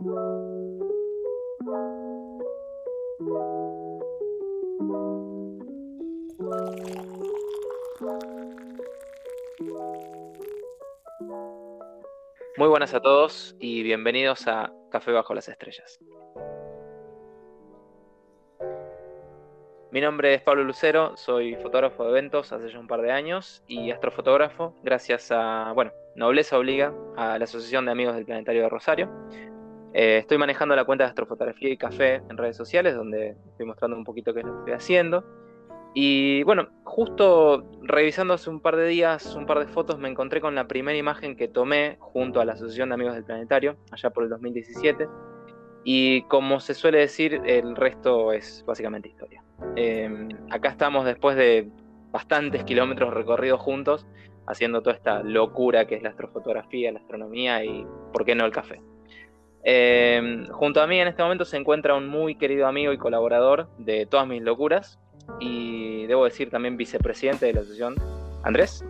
Muy buenas a todos y bienvenidos a Café Bajo las Estrellas. Mi nombre es Pablo Lucero, soy fotógrafo de eventos hace ya un par de años y astrofotógrafo gracias a, bueno, Nobleza Obliga, a la Asociación de Amigos del Planetario de Rosario. Eh, estoy manejando la cuenta de astrofotografía y café en redes sociales donde estoy mostrando un poquito qué es lo que estoy haciendo y bueno, justo revisando hace un par de días un par de fotos, me encontré con la primera imagen que tomé junto a la Asociación de Amigos del Planetario, allá por el 2017. Y como se suele decir, el resto es básicamente historia. Em, acá estamos después de bastantes kilómetros recorridos juntos, haciendo toda esta locura que es la astrofotografía, la astronomía y, ¿por qué no, el café? Em, junto a mí en este momento se encuentra un muy querido amigo y colaborador de todas mis locuras, y debo decir también vicepresidente de la asociación, Andrés.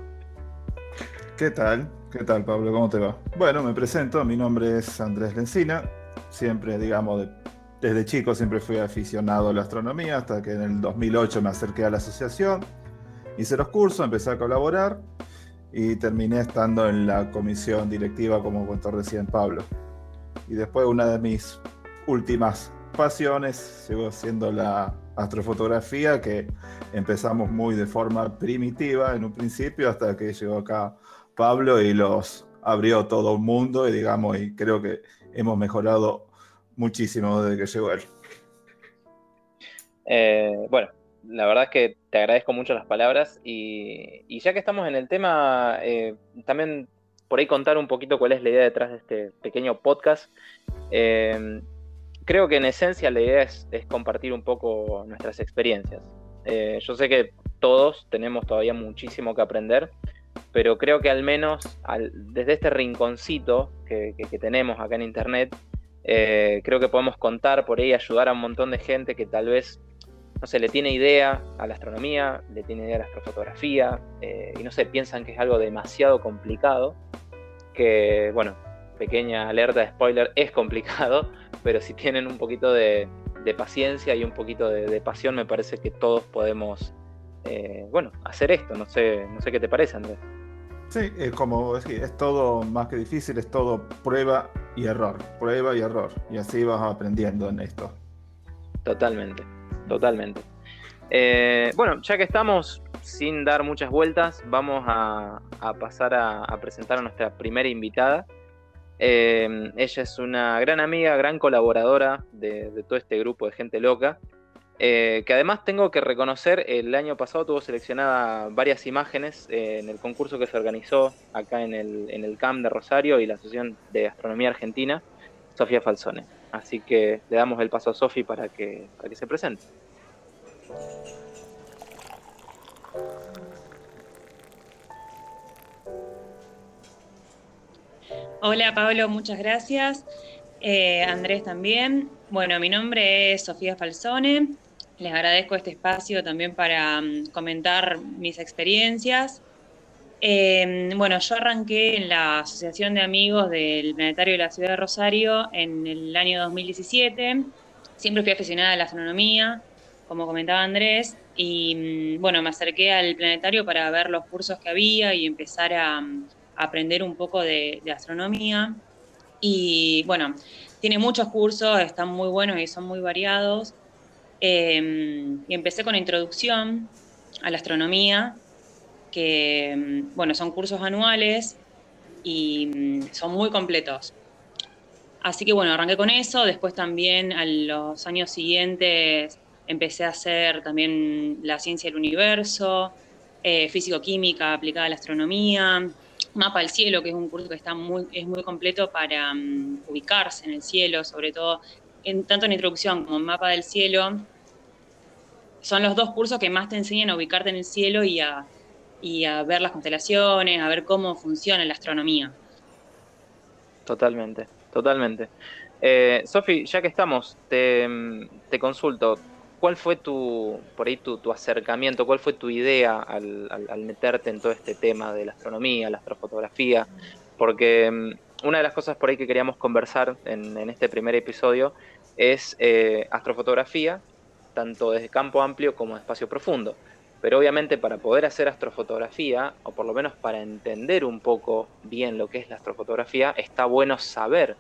¿Qué tal? ¿Qué tal, Pablo? ¿Cómo te va? Bueno, me presento, mi nombre es Andrés Lencina, siempre, digamos, desde chico siempre fui aficionado a la astronomía, hasta que en el 2008 me acerqué a la asociación, hice los cursos, empecé a colaborar y terminé estando en la comisión directiva, como contó recién Pablo. Y después una de mis últimas pasiones sigo siendo la astrofotografía que empezamos muy de forma primitiva en un principio hasta que llegó acá Pablo y los abrió todo un mundo y digamos, y creo que hemos mejorado muchísimo desde que llegó él. Eh, bueno, la verdad es que te agradezco mucho las palabras y, ya que estamos en el tema, eh, también por ahí contar un poquito cuál es la idea detrás de este pequeño podcast. Eh, creo que en esencia la idea es, compartir un poco nuestras experiencias. Eh, yo sé que todos tenemos todavía muchísimo que aprender, pero creo que al menos desde este rinconcito que, tenemos acá en Internet, eh, creo que podemos contar por ahí, ayudar a un montón de gente que tal vez, no sé, le tiene idea a la astronomía, le tiene idea a la astrofotografía, eh, y no sé, piensan que es algo demasiado complicado, que, bueno, pequeña alerta de spoiler, es complicado, pero si tienen un poquito de, paciencia y un poquito de, pasión, me parece que todos podemos, eh, bueno, hacer esto. No sé, no sé qué te parece, Andrés. Sí, es como es, es todo más que difícil, es todo prueba y error, prueba y error, y así vas aprendiendo en esto. Totalmente, totalmente. Eh, bueno, ya que estamos sin dar muchas vueltas, vamos a, pasar a, presentar a nuestra primera invitada. Em, ella es una gran amiga, gran colaboradora de, todo este grupo de gente loca. Eh, que además tengo que reconocer, el año pasado tuvo seleccionada varias imágenes eh, en el concurso que se organizó acá en el, en el CAM de Rosario y la Asociación de Astronomía Argentina, Sofía Falsone. Así que le damos el paso a Sofi para que, para que se presente. Hola Pablo, muchas gracias. Eh, Andrés también. Bueno, mi nombre es Sofía Falsone. Les agradezco este espacio también para mm, comentar mis experiencias. Em, bueno, yo arranqué en la Asociación de Amigos del Planetario de la Ciudad de Rosario en el año 2017. Siempre fui aficionada a la astronomía, como comentaba Andrés, y mm, bueno, me acerqué al planetario para ver los cursos que había y empezar a, mm, aprender un poco de, astronomía. Y bueno, tiene muchos cursos, están muy buenos y son muy variados. Em, y empecé con introducción a la astronomía, que em, bueno, son cursos anuales y mm, son muy completos. Así que bueno, arranqué con eso, después también a los años siguientes empecé a hacer también la ciencia del universo, eh, físico-química aplicada a la astronomía, Mapa del Cielo, que es un curso que está muy, es muy completo para mm, ubicarse en el cielo, sobre todo en, tanto en introducción como en Mapa del Cielo. Son los dos cursos que más te enseñan a ubicarte en el cielo y a, ver las constelaciones, a ver cómo funciona la astronomía. Totalmente, totalmente. Eh, Sofi, ya que estamos, te, te consulto, ¿Cuál fue tu, por ahí tu, acercamiento, cuál fue tu idea al, meterte en todo este tema de la astronomía, la astrofotografía? Porque mm, una de las cosas por ahí que queríamos conversar en, este primer episodio es eh, astrofotografía, tanto desde campo amplio como espacio profundo. Pero obviamente para poder hacer astrofotografía, o por lo menos para entender un poco bien lo que es la astrofotografía, está bueno saber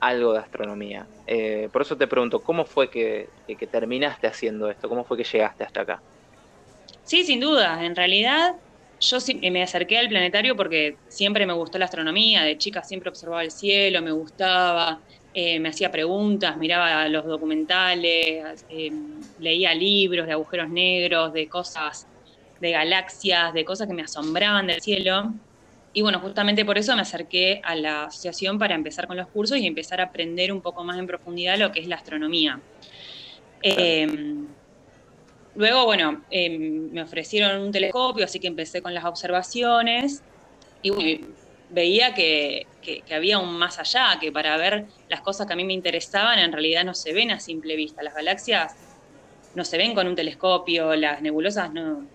algo de astronomía. Eh, por eso te pregunto, ¿cómo fue que, terminaste haciendo esto? ¿Cómo fue que llegaste hasta acá? Sí, sin duda. En realidad, yo me acerqué al planetario porque siempre me gustó la astronomía. De chica siempre observaba el cielo, me gustaba, eh, me hacía preguntas, miraba los documentales, eh, leía libros de agujeros negros, de cosas, de galaxias, de cosas que me asombraban del cielo. Y bueno, justamente por eso me acerqué a la asociación para empezar con los cursos y empezar a aprender un poco más en profundidad lo que es la astronomía. Em, luego, bueno, me ofrecieron un telescopio, así que empecé con las observaciones y veía que, que, había un más allá, que para ver las cosas que a mí me interesaban en realidad no se ven a simple vista. Las galaxias no se ven con un telescopio, las nebulosas no,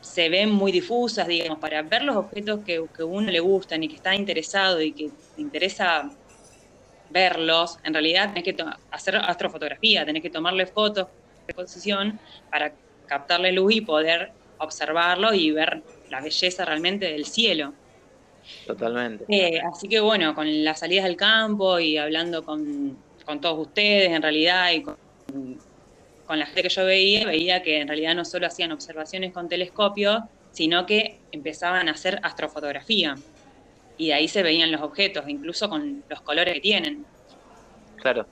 se ven muy difusas, digamos, para ver los objetos que, a uno le gustan y que está interesado y que te interesa verlos, en realidad tenés que hacer astrofotografía, tenés que tomarle fotos de exposición para captarle luz y poder observarlo y ver la belleza realmente del cielo. Totalmente. Eh, así que bueno, con las salidas del campo y hablando con, con todos ustedes en realidad y con con la gente que yo veía, veía que en realidad no solo hacían observaciones con telescopios, sino que empezaban a hacer astrofotografía. Y de ahí se veían los objetos, incluso con los colores que tienen. Claro.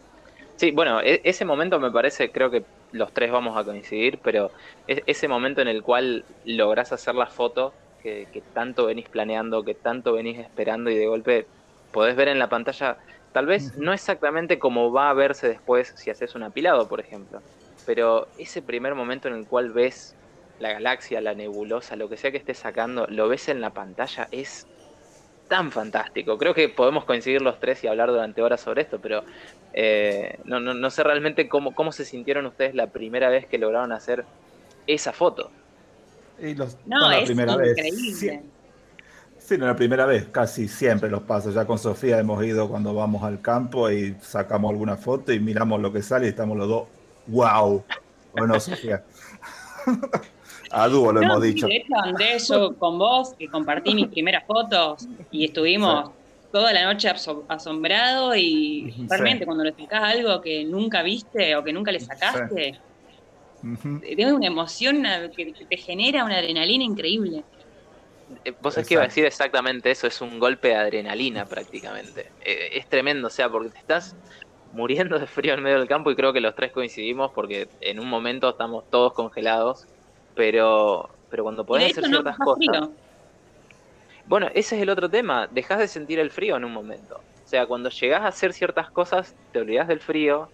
Sí, bueno, e-, ese momento me parece, creo que los tres vamos a coincidir, pero ese momento en el cual lográs hacer la foto que, que, tanto venís planeando, que tanto venís esperando y de golpe podés ver en la pantalla, tal vez no exactamente como va a verse después si haces un apilado, por ejemplo, pero ese primer momento en el cual ves la galaxia, la nebulosa, lo que sea que estés sacando, lo ves en la pantalla, es tan fantástico. Creo que podemos coincidir los tres y hablar durante horas sobre esto, pero eh, no, no, no, sé realmente cómo, cómo se sintieron ustedes la primera vez que lograron hacer esa foto. No, es increíble. Sí, no la primera vez, casi siempre los pasos. Ya con Sofía hemos ido cuando vamos al campo y sacamos alguna foto y miramos lo que sale y estamos los dos wow. Bueno, Sofía. A dúo lo hemos dicho. De hecho, Andrés, yo con vos, que compartí mis primeras fotos y estuvimos toda la noche asombrado y realmente cuando le sacás algo que nunca viste o que nunca le sacaste, tienes una emoción que te genera una adrenalina increíble. Eh, vos es que iba a decir exactamente eso, es un golpe de adrenalina prácticamente. Eh, es tremendo, o sea, porque te estás muriendo de frío en medio del campo y creo que los tres coincidimos porque en un momento estamos todos congelados, pero, pero cuando podés hacer ciertas cosas... Bueno, ese es el otro tema, dejas de sentir el frío en un momento. O sea, cuando llegás a hacer ciertas cosas, te olvidas del frío,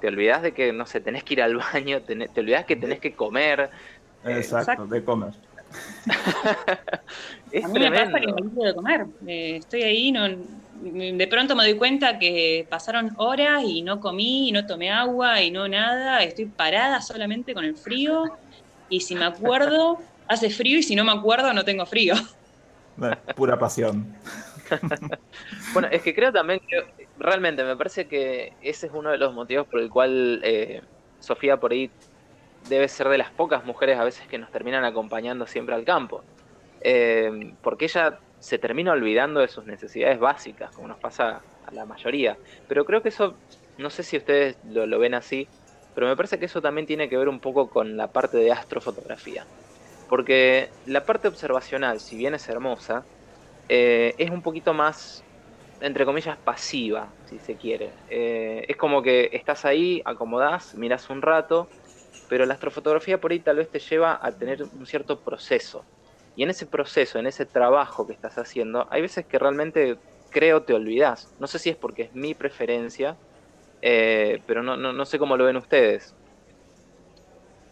te olvidas de que, no sé, tenés que ir al baño, te, te olvidas que tenés que comer. Exacto, de comer. a mí me pasa que me olvido de comer. Eh, estoy ahí, no, de pronto me doy cuenta que pasaron horas y no comí, y no tomé agua y no nada, estoy parada solamente con el frío y si me acuerdo, hace frío y si no me acuerdo, no tengo frío. Pura pasión. bueno, es que creo también que realmente me parece que ese es uno de los motivos por el cual eh, Sofía por ahí debe ser de las pocas mujeres a veces que nos terminan acompañando siempre al campo. Eh, porque ella se termina olvidando de sus necesidades básicas, como nos pasa a la mayoría. Pero creo que eso, no sé si ustedes lo, ven así, pero me parece que eso también tiene que ver un poco con la parte de astrofotografía. Porque la parte observacional, si bien es hermosa, eh, es un poquito más, entre comillas, pasiva, si se quiere. Eh, es como que estás ahí, acomodás, miras un rato, pero la astrofotografía por ahí tal vez te lleva a tener un cierto proceso. Y en ese proceso, en ese trabajo que estás haciendo, hay veces que realmente creo te olvidas. No sé si es porque es mi preferencia, eh, pero no, no, sé cómo lo ven ustedes.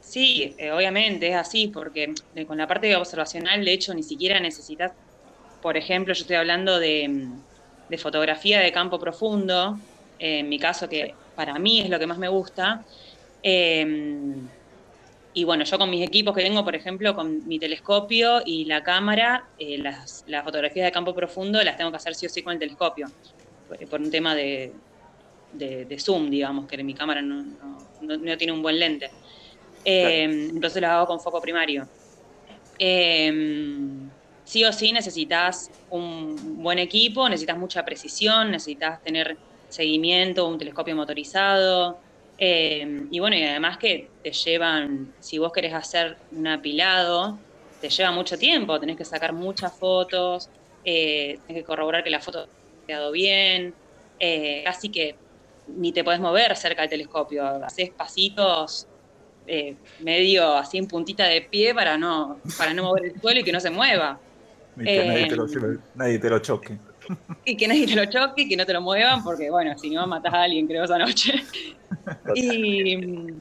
Sí, eh, obviamente es así, porque eh, con la parte observacional, de hecho, ni siquiera necesitas, por ejemplo, yo estoy hablando de, de fotografía de campo profundo, en mi caso, que para mí es lo que más me gusta. Y bueno, yo con mis equipos que tengo, por ejemplo, con mi telescopio y la cámara, eh, las, fotografías de campo profundo las tengo que hacer sí o sí con el telescopio. por un tema de, zoom, digamos, que mi cámara no, tiene un buen lente. Eh, entonces lo hago con foco primario. Eh, sí o sí necesitas un buen equipo, necesitas mucha precisión, necesitas tener seguimiento, un telescopio motorizado. Eh, y bueno, y además que te llevan, si vos querés hacer un apilado, te lleva mucho tiempo, tenés que sacar muchas fotos, eh, tenés que corroborar que la foto ha quedado bien, eh, casi que ni te podés mover cerca del telescopio, haces pasitos medio así en puntita de pie para no, para no mover el suelo y que no se mueva. Y que nadie, te lo, nadie te lo choque. Y que nadie te lo choque, y que no te lo muevan, porque bueno, si no matas a alguien, creo, esa noche. y,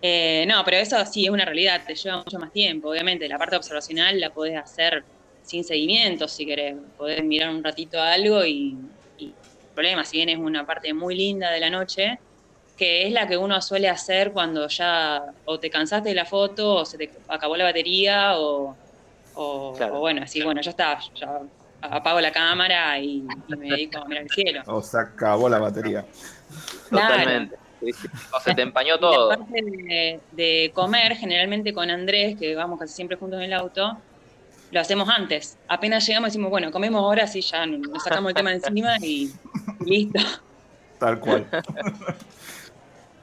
eh, no, pero eso sí es una realidad, te lleva mucho más tiempo. Obviamente, la parte observacional la podés hacer sin seguimiento, si querés. Podés mirar un ratito algo y, y problema, si bien es una parte muy linda de la noche, que es la que uno suele hacer cuando ya o te cansaste de la foto, o se te acabó la batería, o, o, bueno, así, bueno, ya está, ya apago la cámara y, me dedico a mirar el cielo. O se acabó la batería. Totalmente. O se te empañó todo. La parte de, comer, generalmente con Andrés, que vamos casi siempre juntos en el auto, lo hacemos antes. Apenas llegamos decimos, bueno, comemos ahora, sí, ya nos sacamos el tema encima y, listo. Tal cual.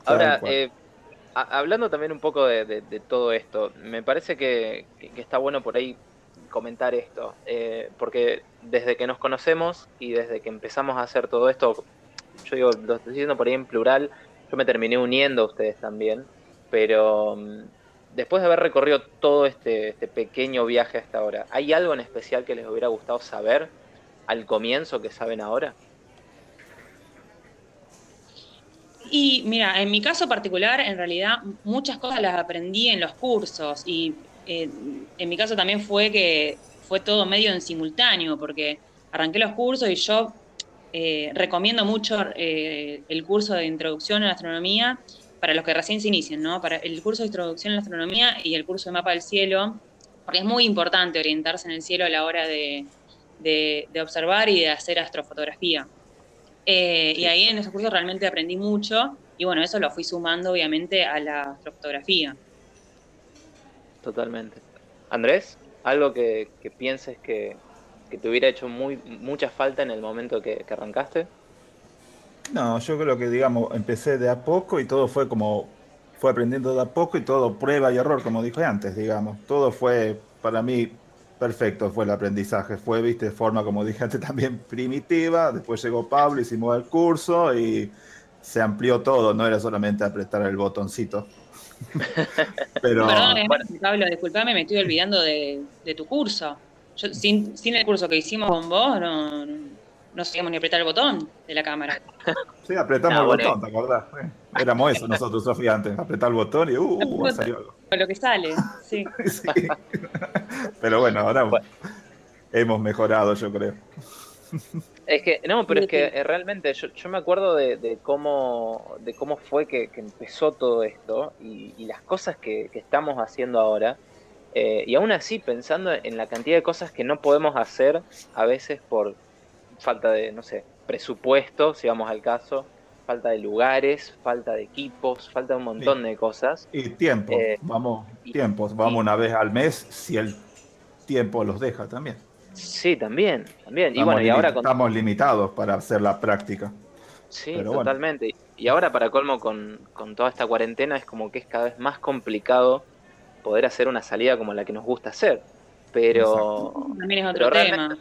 Ahora, Eh, hablando también un poco de, todo esto, me parece que, está bueno por ahí comentar esto, eh, porque desde que nos conocemos y desde que empezamos a hacer todo esto, yo digo, lo estoy diciendo por ahí en plural, yo me terminé uniendo a ustedes también, pero mm, después de haber recorrido todo este, este pequeño viaje hasta ahora, ¿hay algo en especial que les hubiera gustado saber al comienzo que saben ahora? Y mira, en mi caso particular, en realidad muchas cosas las aprendí en los cursos y eh, en mi caso también fue que fue todo medio en simultáneo, porque arranqué los cursos y yo eh, recomiendo mucho eh, el curso de introducción a la astronomía para los que recién se inician, ¿no? Para el curso de introducción a la astronomía y el curso de mapa del cielo, porque es muy importante orientarse en el cielo a la hora de observar y de hacer astrofotografía. Eh, y ahí en esos cursos realmente aprendí mucho y bueno, eso lo fui sumando obviamente a la astrofotografía. Totalmente. Andrés, algo que, pienses que, te hubiera hecho muy, mucha falta en el momento que, arrancaste? No, yo creo que digamos, empecé de a poco y todo fue como, fue aprendiendo de a poco y todo prueba y error, como dije antes, digamos. Todo fue para mí Perfecto, fue el aprendizaje. Fue, viste, de forma, como dije antes, también primitiva. Después llegó Pablo, hicimos el curso y se amplió todo. No era solamente apretar el botoncito. Pero... Perdón, eh, Pablo, disculpame, me estoy olvidando de, tu curso. Yo, sin, sin, el curso que hicimos con vos, no, no sabíamos ni apretar el botón de la cámara. Sí, apretamos el botón, ¿te acordás? Éramos eso nosotros, Sofía, antes. Apretar el botón y uh, uh salió algo. Lo que sale, sí. Pero bueno, ahora hemos mejorado, yo creo. Es que, no, pero es que eh, realmente yo, yo me acuerdo de, cómo de cómo fue que, empezó todo esto y, las cosas que, estamos haciendo ahora. Eh, y aún así pensando en la cantidad de cosas que no podemos hacer a veces por falta de, no sé, presupuesto, si vamos al caso, falta de lugares, falta de equipos, falta un montón de cosas. Y tiempo, eh, vamos, tiempos, vamos una vez al mes si el tiempo los deja también. Sí, también, también. y bueno, y ahora estamos limitados para hacer la práctica. Sí, totalmente. Y ahora para colmo con, toda esta cuarentena es como que es cada vez más complicado poder hacer una salida como la que nos gusta hacer. Pero... También es otro tema.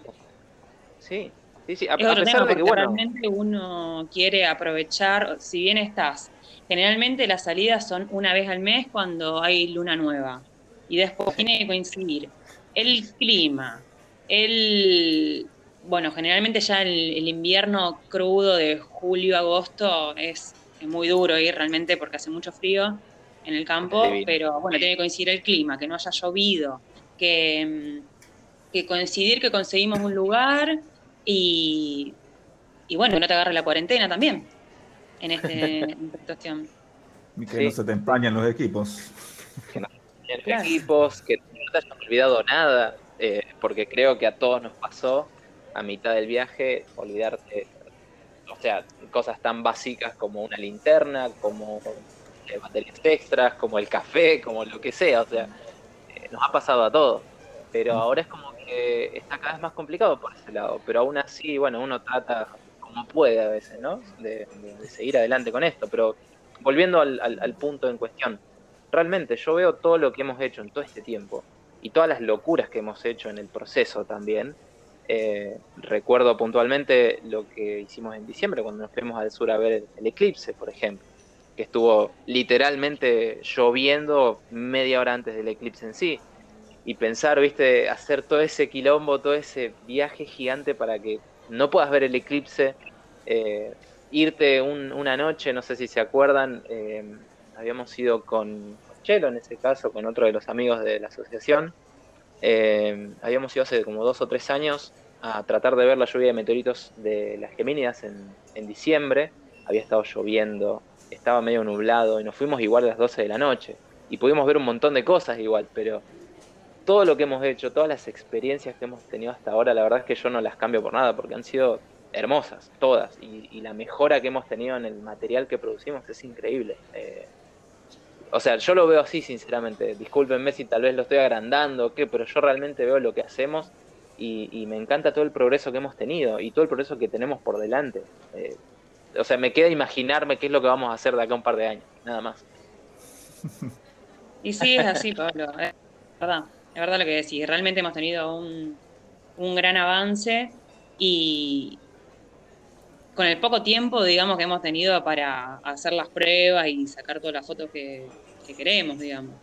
Sí, Sí, sí, a, pesar de que realmente uno quiere aprovechar, si bien estás, generalmente las salidas son una vez al mes cuando hay luna nueva y después tiene que coincidir el clima, el bueno, generalmente ya el, invierno crudo de julio agosto es, muy duro ir realmente porque hace mucho frío en el campo, pero bueno, tiene que coincidir el clima, que no haya llovido, que, que coincidir que conseguimos un lugar y, y bueno, no te agarre la cuarentena también en, este, esta situación. Y que no se te empañen los equipos. Que no se los equipos, que no te hayas olvidado nada, eh, porque creo que a todos nos pasó a mitad del viaje olvidarte o sea, cosas tan básicas como una linterna, como eh, baterías extras, como el café, como lo que sea, o sea, eh, nos ha pasado a todos. Pero mm. ahora es como está cada vez más complicado por ese lado, pero aún así, bueno, uno trata como puede a veces, ¿no? De, seguir adelante con esto, pero volviendo al, al punto en cuestión, realmente yo veo todo lo que hemos hecho en todo este tiempo y todas las locuras que hemos hecho en el proceso también, eh, recuerdo puntualmente lo que hicimos en diciembre cuando nos fuimos al sur a ver el, eclipse, por ejemplo, que estuvo literalmente lloviendo media hora antes del eclipse en sí. Y pensar, viste, hacer todo ese quilombo, todo ese viaje gigante para que no puedas ver el eclipse, eh, irte una noche, no sé si se acuerdan, eh, habíamos ido con Chelo en ese caso, con otro de los amigos de la asociación, eh, habíamos ido hace como dos o tres años a tratar de ver la lluvia de meteoritos de las Gemínidas en, diciembre. Había estado lloviendo, estaba medio nublado y nos fuimos igual a las 12 de la noche. Y pudimos ver un montón de cosas igual, pero todo lo que hemos hecho, todas las experiencias que hemos tenido hasta ahora, la verdad es que yo no las cambio por nada, porque han sido hermosas, todas. Y, la mejora que hemos tenido en el material que producimos es increíble. Eh, o sea, yo lo veo así, sinceramente. Discúlpenme si tal vez lo estoy agrandando o qué, pero yo realmente veo lo que hacemos y, me encanta todo el progreso que hemos tenido y todo el progreso que tenemos por delante. Eh, o sea, me queda imaginarme qué es lo que vamos a hacer de acá a un par de años, nada más. Y sí, es así, Pablo. Es verdad, es verdad lo que decís. Realmente hemos tenido un, un gran avance y, con el poco tiempo, digamos, que hemos tenido para hacer las pruebas y sacar todas las fotos que, queremos, digamos.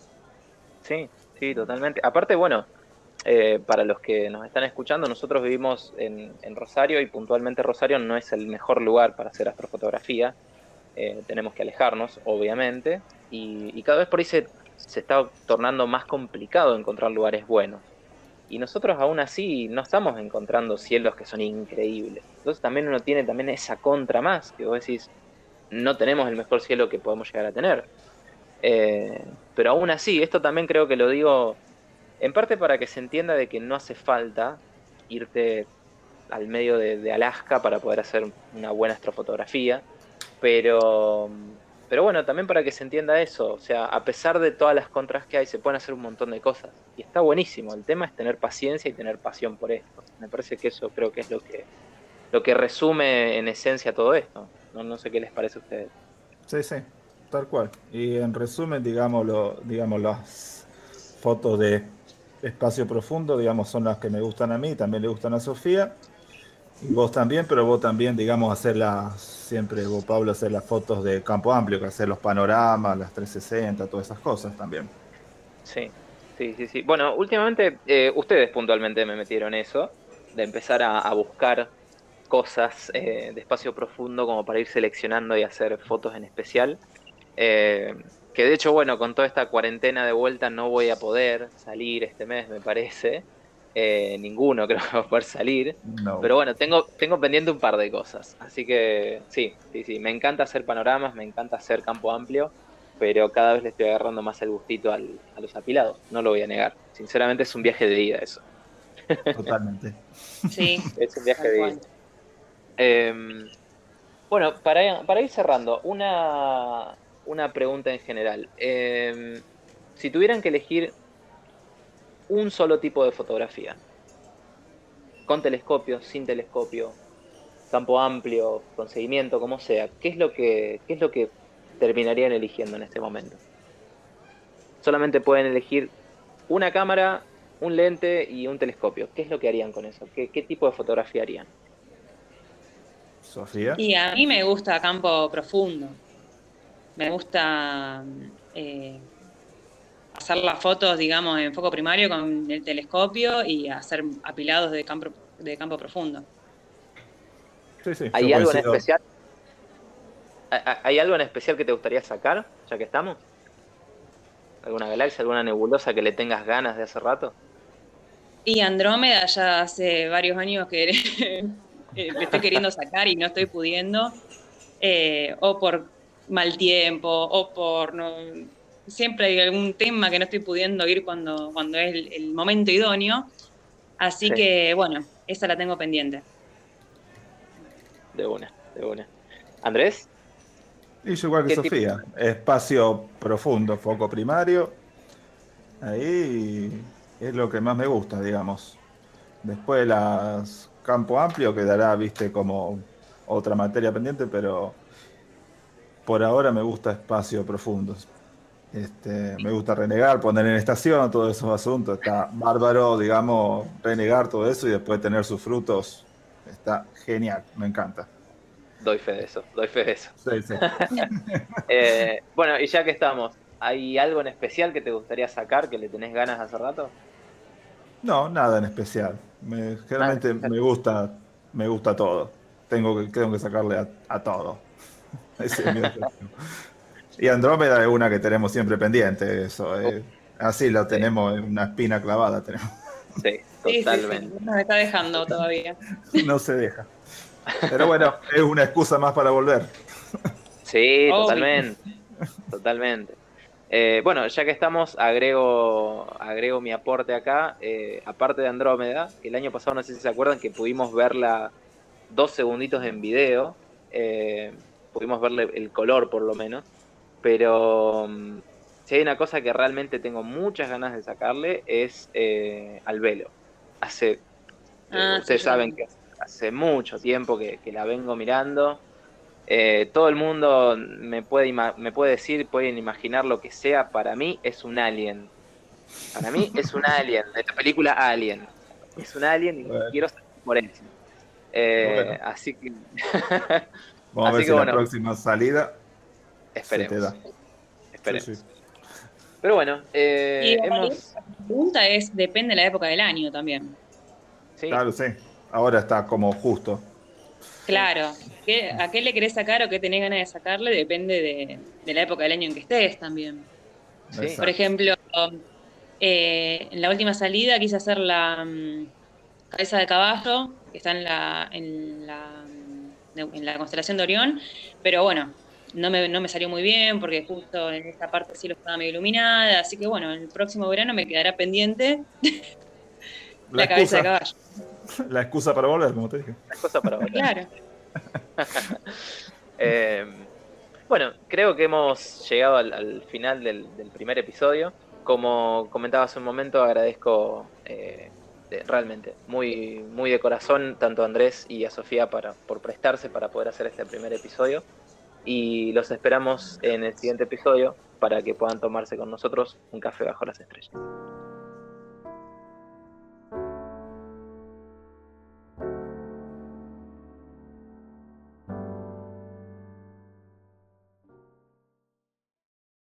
Sí, sí, totalmente. Aparte, bueno, eh, para los que nos están escuchando, nosotros vivimos en, Rosario y puntualmente Rosario no es el mejor lugar para hacer astrofotografía. Eh, tenemos que alejarnos, obviamente, y, cada vez por ahí se, se está tornando más complicado encontrar lugares buenos. Y nosotros aún así no estamos encontrando cielos que son increíbles. Entonces también uno tiene también esa contra más, que vos decís, no tenemos el mejor cielo que podemos llegar a tener. Eh, pero aún así, esto también creo que lo digo en parte para que se entienda de que no hace falta irte al medio de Alaska para poder hacer una buena astrofotografía, pero pero bueno, también para que se entienda eso, o sea, a pesar de todas las contras que hay, se pueden hacer un montón de cosas. Y está buenísimo. El tema es tener paciencia y tener pasión por esto. Me parece que eso creo que es lo que, lo que resume en esencia todo esto. No, no sé qué les parece a ustedes. Sí, sí, tal cual. Y en resumen, digamos, lo, digamos las fotos de espacio profundo, digamos, son las que me gustan a mí, también le gustan a Sofía. Y vos también, pero vos también, digamos, hacer las, siempre Pablo, hacer las fotos de campo amplio, que hacer los panoramas, las 360, todas esas cosas también. Sí, sí, sí, sí. Bueno, últimamente eh, ustedes puntualmente me metieron eso, de empezar a, buscar cosas eh, de espacio profundo como para ir seleccionando y hacer fotos en especial. Eh, que de hecho, bueno, con toda esta cuarentena de vuelta no voy a poder salir este mes, me parece. Eh, ninguno creo que va a poder salir. Pero bueno, tengo, tengo pendiente un par de cosas. Así que sí, sí, sí. Me encanta hacer panoramas, me encanta hacer campo amplio, pero cada vez le estoy agarrando más el gustito a los apilados. No lo voy a negar. Sinceramente es un viaje de ida eso. Totalmente. sí. Es un viaje de ida. Em, bueno, para, para, ir cerrando, una, una pregunta en general. Em, si tuvieran que elegir un solo tipo de fotografía. Con telescopio, sin telescopio, campo amplio, con seguimiento, como sea. ¿Qué es lo que, qué es lo que terminarían eligiendo en este momento? Solamente pueden elegir una cámara, un lente y un telescopio. ¿Qué es lo que harían con eso? ¿Qué, tipo de fotografía harían? Sofía. Y a mí me gusta campo profundo. Me gusta eh, hacer las fotos, digamos, en foco primario con el telescopio y hacer apilados de campo, de campo profundo. ¿Hay algo en especial? ¿Hay algo en especial que te gustaría sacar, ya que estamos? ¿Alguna galaxia, alguna nebulosa que le tengas ganas de hace rato? Y Andrómeda ya hace varios años que le estoy queriendo sacar y no estoy pudiendo. Eh, o por mal tiempo, o por no, siempre hay algún tema que no estoy pudiendo ir cuando, cuando es el, momento idóneo. Así que, bueno, esa la tengo pendiente. De una. de una. ¿Andrés? Y yo igual que Sofía, espacio profundo, foco primario. Ahí es lo que más me gusta, digamos. Después las campo amplio quedará, viste, como otra materia pendiente, pero por ahora me gusta espacio profundo. Este, me gusta renegar, poner en estación, todos esos asuntos. Está bárbaro, digamos, renegar todo eso y después tener sus frutos. Está genial, me encanta. Doy fe de eso, doy fe de eso. Sí, sí. Eh, bueno, y ya que estamos, ¿hay algo en especial que te gustaría sacar, que le tenés ganas hace rato? No, nada en especial. Me, generalmente me gusta, me gusta todo. Tengo que, tengo que sacarle a, todo. y Andrómeda es una que tenemos siempre pendiente, eso. Eh. así lo tenemos en una espina clavada. Tenemos. Sí, totalmente. no me está dejando todavía. no se deja. Pero bueno, es una excusa más para volver. Sí, totalmente. Totalmente. Eh, bueno, ya que estamos, agrego, agrego mi aporte acá. Eh, aparte de Andrómeda, el año pasado, no sé si se acuerdan, que pudimos verla dos segunditos en video. Eh, pudimos verle el color, por lo menos. Pero mm, si hay una cosa que realmente tengo muchas ganas de sacarle, es al velo. Hace. Ah, ustedes saben que hace mucho tiempo que la vengo mirando. Eh, todo el mundo me puede, me puede decir, pueden imaginar lo que sea, para mí es un alien. Para mí es un alien, de la película Alien. Es un alien y quiero ser por él. Eh, así que... Vamos a ver si la próxima salida esperemos. Esperemos. Pero bueno, eh, La pregunta es, depende de la época del año también. Claro, sí. Ahora está como justo. Claro, ¿a qué le querés sacar o qué tenés ganas de sacarle? Depende de, la época del año en que estés también. Por ejemplo, eh, en la última salida quise hacer la mm, cabeza de caballo, que está en la, en la, en la constelación de Orión, pero bueno, no me, no me salió muy bien porque justo en esta parte sí lo estaba medio iluminada, así que bueno, el próximo verano me quedará pendiente la cabeza de caballo. La excusa para volver, como te dije. La excusa para volver. Claro. Eh, bueno, creo que hemos llegado al, final del, primer episodio. Como comentaba hace un momento, agradezco eh, realmente muy, muy de corazón tanto a Andrés y a Sofía para, por prestarse para poder hacer este primer episodio. Y los esperamos en el siguiente episodio para que puedan tomarse con nosotros un café bajo las estrellas.